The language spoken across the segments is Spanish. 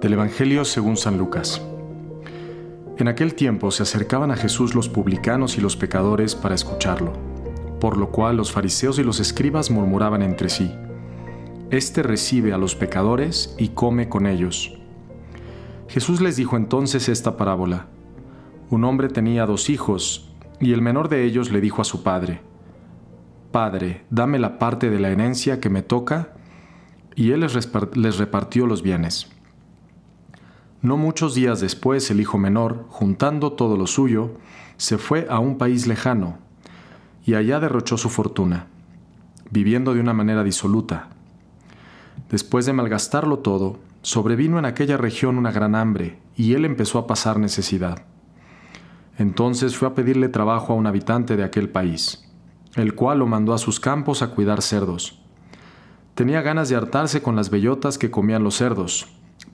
Del Evangelio según San Lucas. En aquel tiempo se acercaban a Jesús los publicanos y los pecadores para escucharlo, por lo cual los fariseos y los escribas murmuraban entre sí, Este recibe a los pecadores y come con ellos. Jesús les dijo entonces esta parábola. Un hombre tenía dos hijos, y el menor de ellos le dijo a su padre, Padre, dame la parte de la herencia que me toca, y él les repartió los bienes. No muchos días después el hijo menor, juntando todo lo suyo, se fue a un país lejano, y allá derrochó su fortuna, viviendo de una manera disoluta. Después de malgastarlo todo, sobrevino en aquella región una gran hambre, y él empezó a pasar necesidad. Entonces fue a pedirle trabajo a un habitante de aquel país, el cual lo mandó a sus campos a cuidar cerdos. Tenía ganas de hartarse con las bellotas que comían los cerdos,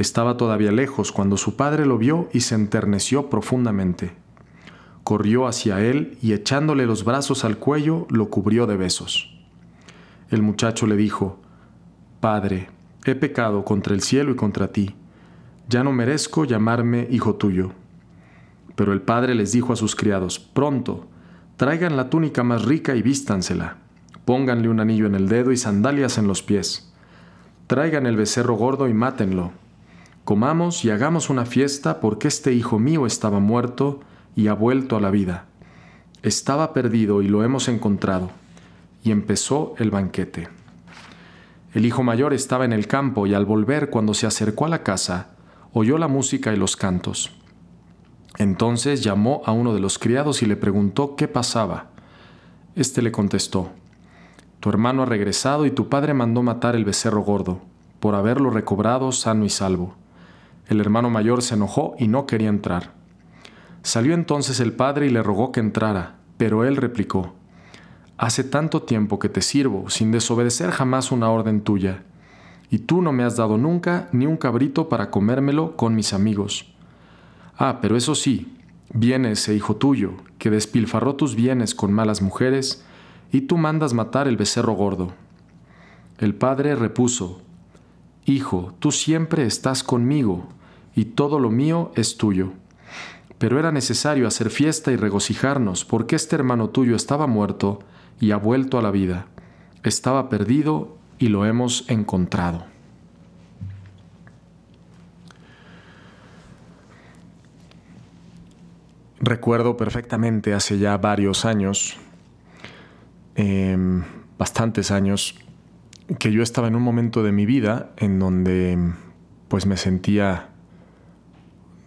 Estaba todavía lejos cuando su padre lo vio y se enterneció profundamente. Corrió hacia él y echándole los brazos al cuello lo cubrió de besos. El muchacho le dijo, Padre, he pecado contra el cielo y contra ti. Ya no merezco llamarme hijo tuyo. Pero el padre les dijo a sus criados, Pronto, traigan la túnica más rica y vístansela. Pónganle un anillo en el dedo y sandalias en los pies. Traigan el becerro gordo y mátenlo Comamos y hagamos una fiesta porque este hijo mío estaba muerto y ha vuelto a la vida. Estaba perdido y lo hemos encontrado. Y empezó el banquete. El hijo mayor estaba en el campo y al volver cuando se acercó a la casa, oyó la música y los cantos. Entonces llamó a uno de los criados y le preguntó qué pasaba. Este le contestó, Tu hermano ha regresado y tu padre mandó matar el becerro gordo, por haberlo recobrado sano y salvo. El hermano mayor se enojó y no quería entrar. Salió entonces el padre y le rogó que entrara, pero él replicó, Hace tanto tiempo que te sirvo, sin desobedecer jamás una orden tuya, y tú no me has dado nunca ni un cabrito para comérmelo con mis amigos. Ah, pero eso sí, viene ese hijo tuyo, que despilfarró tus bienes con malas mujeres, y tú mandas matar el becerro gordo. El padre repuso, Hijo, tú siempre estás conmigo, y todo lo mío es tuyo. Pero era necesario hacer fiesta y regocijarnos, porque este hermano tuyo estaba muerto y ha vuelto a la vida. Estaba perdido y lo hemos encontrado. Recuerdo perfectamente hace ya varios años, em, bastantes años, que yo estaba en un momento de mi vida en donde pues me sentía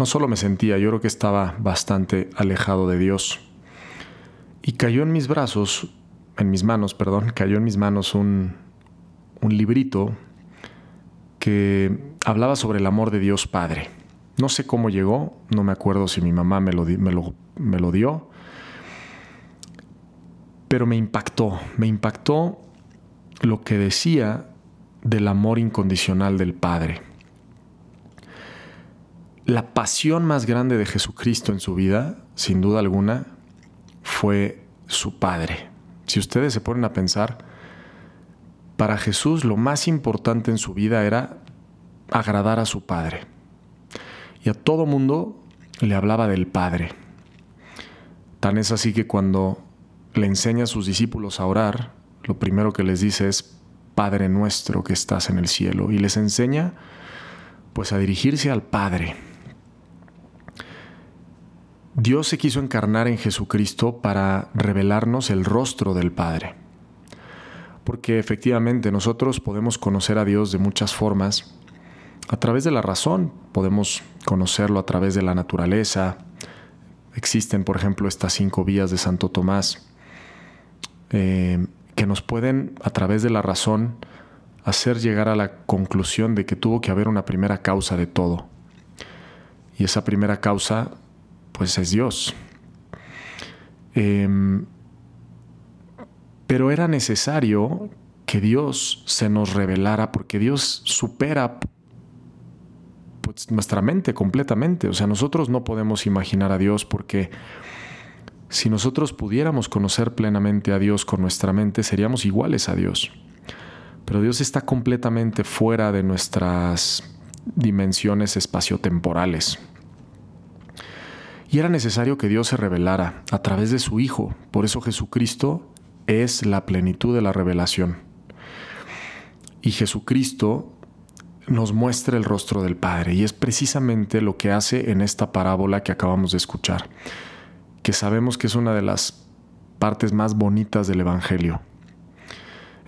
no solo me sentía, yo creo que estaba bastante alejado de Dios. Y cayó en mis brazos, en mis manos, perdón, cayó en mis manos un, un librito que hablaba sobre el amor de Dios Padre. No sé cómo llegó, no me acuerdo si mi mamá me lo, me lo, me lo dio, pero me impactó, me impactó lo que decía del amor incondicional del Padre la pasión más grande de Jesucristo en su vida, sin duda alguna, fue su Padre. Si ustedes se ponen a pensar, para Jesús lo más importante en su vida era agradar a su Padre. Y a todo mundo le hablaba del Padre. Tan es así que cuando le enseña a sus discípulos a orar, lo primero que les dice es, Padre nuestro que estás en el cielo. Y les enseña pues a dirigirse al Padre Dios se quiso encarnar en Jesucristo para revelarnos el rostro del Padre. Porque efectivamente nosotros podemos conocer a Dios de muchas formas. A través de la razón podemos conocerlo a través de la naturaleza. Existen, por ejemplo, estas cinco vías de Santo Tomás, eh, que nos pueden, a través de la razón, hacer llegar a la conclusión de que tuvo que haber una primera causa de todo. Y esa primera causa, pues es Dios. Em, pero era necesario que Dios se nos revelara porque Dios supera pues, nuestra mente completamente. O sea, nosotros no podemos imaginar a Dios porque si nosotros pudiéramos conocer plenamente a Dios con nuestra mente, seríamos iguales a Dios. Pero Dios está completamente fuera de nuestras dimensiones espaciotemporales. Y era necesario que Dios se revelara a través de su Hijo. Por eso Jesucristo es la plenitud de la revelación. Y Jesucristo nos muestra el rostro del Padre. Y es precisamente lo que hace en esta parábola que acabamos de escuchar, que sabemos que es una de las partes más bonitas del Evangelio.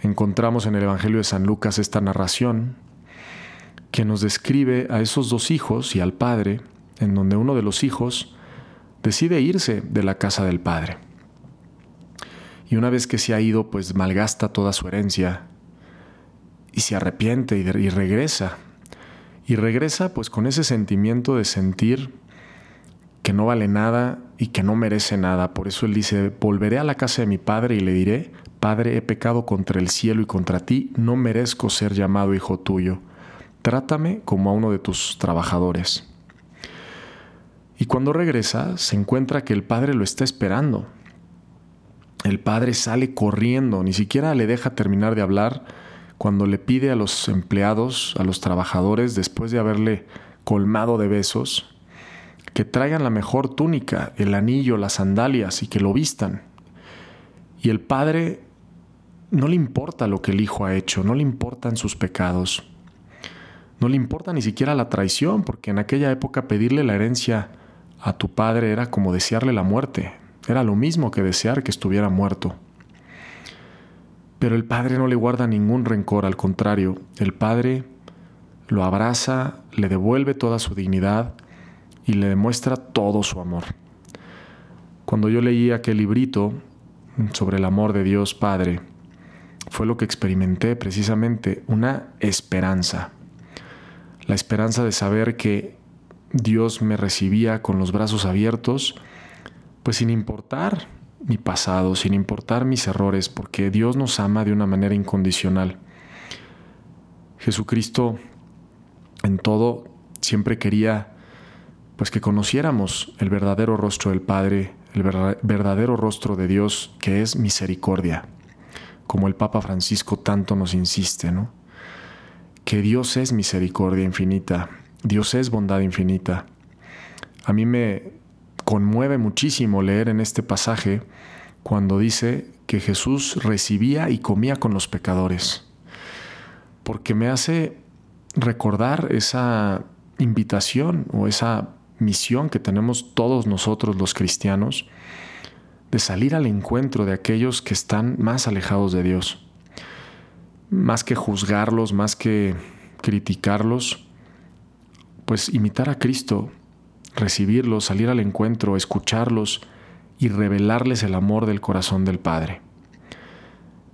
Encontramos en el Evangelio de San Lucas esta narración que nos describe a esos dos hijos y al Padre, en donde uno de los hijos decide irse de la casa del Padre. Y una vez que se ha ido, pues malgasta toda su herencia y se arrepiente y, regresa. Y regresa pues con ese sentimiento de sentir que no vale nada y que no merece nada. Por eso él dice, volveré a la casa de mi padre y le diré, Padre, he pecado contra el cielo y contra ti, no merezco ser llamado hijo tuyo. Trátame como a uno de tus trabajadores. Y cuando regresa, se encuentra que el padre lo está esperando. El padre sale corriendo, ni siquiera le deja terminar de hablar cuando le pide a los empleados, a los trabajadores, después de haberle colmado de besos, que traigan la mejor túnica, el anillo, las sandalias y que lo vistan. Y el padre no le importa lo que el hijo ha hecho, no le importan sus pecados, no le importa ni siquiera la traición, porque en aquella época pedirle la herencia a tu padre era como desearle la muerte, era lo mismo que desear que estuviera muerto. Pero el Padre no le guarda ningún rencor, al contrario, el Padre lo abraza, le devuelve toda su dignidad y le demuestra todo su amor. Cuando yo leí aquel librito sobre el amor de Dios Padre, fue lo que experimenté precisamente, una esperanza. La esperanza de saber que Dios me recibía con los brazos abiertos, pues sin importar mi pasado, sin importar mis errores, porque Dios nos ama de una manera incondicional. Jesucristo en todo siempre quería pues que conociéramos el verdadero rostro del Padre, el verdadero rostro de Dios que es misericordia, como el Papa Francisco tanto nos insiste, ¿no? Que Dios es misericordia infinita, Dios es bondad infinita. A mí me conmueve muchísimo leer en este pasaje cuando dice que Jesús recibía y comía con los pecadores, porque me hace recordar esa invitación o esa misión que tenemos todos nosotros los cristianos de salir al encuentro de aquellos que están más alejados de Dios. Más que juzgarlos, más que criticarlos, pues imitar a Cristo recibirlos, salir al encuentro, escucharlos y revelarles el amor del corazón del Padre,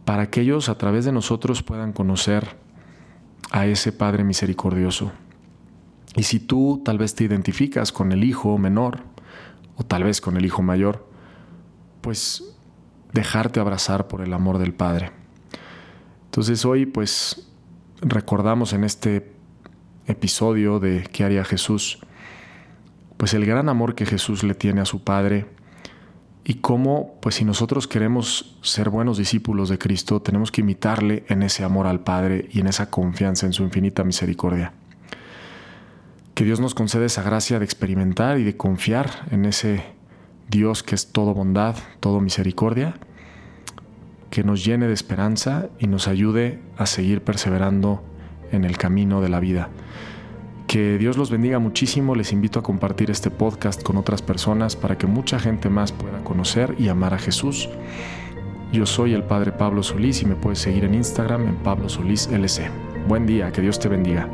para que ellos a través de nosotros puedan conocer a ese Padre misericordioso. Y si tú tal vez te identificas con el hijo menor, o tal vez con el hijo mayor, pues dejarte abrazar por el amor del Padre. Entonces hoy pues recordamos en este episodio de ¿Qué haría Jesús? pues el gran amor que Jesús le tiene a su Padre y cómo, pues si nosotros queremos ser buenos discípulos de Cristo, tenemos que imitarle en ese amor al Padre y en esa confianza en su infinita misericordia. Que Dios nos conceda esa gracia de experimentar y de confiar en ese Dios que es todo bondad, todo misericordia, que nos llene de esperanza y nos ayude a seguir perseverando en el camino de la vida. Que Dios los bendiga muchísimo. Les invito a compartir este podcast con otras personas para que mucha gente más pueda conocer y amar a Jesús. Yo soy el Padre Pablo Solís y me puedes seguir en Instagram en Pablo Solís LC. Buen día, que Dios te bendiga.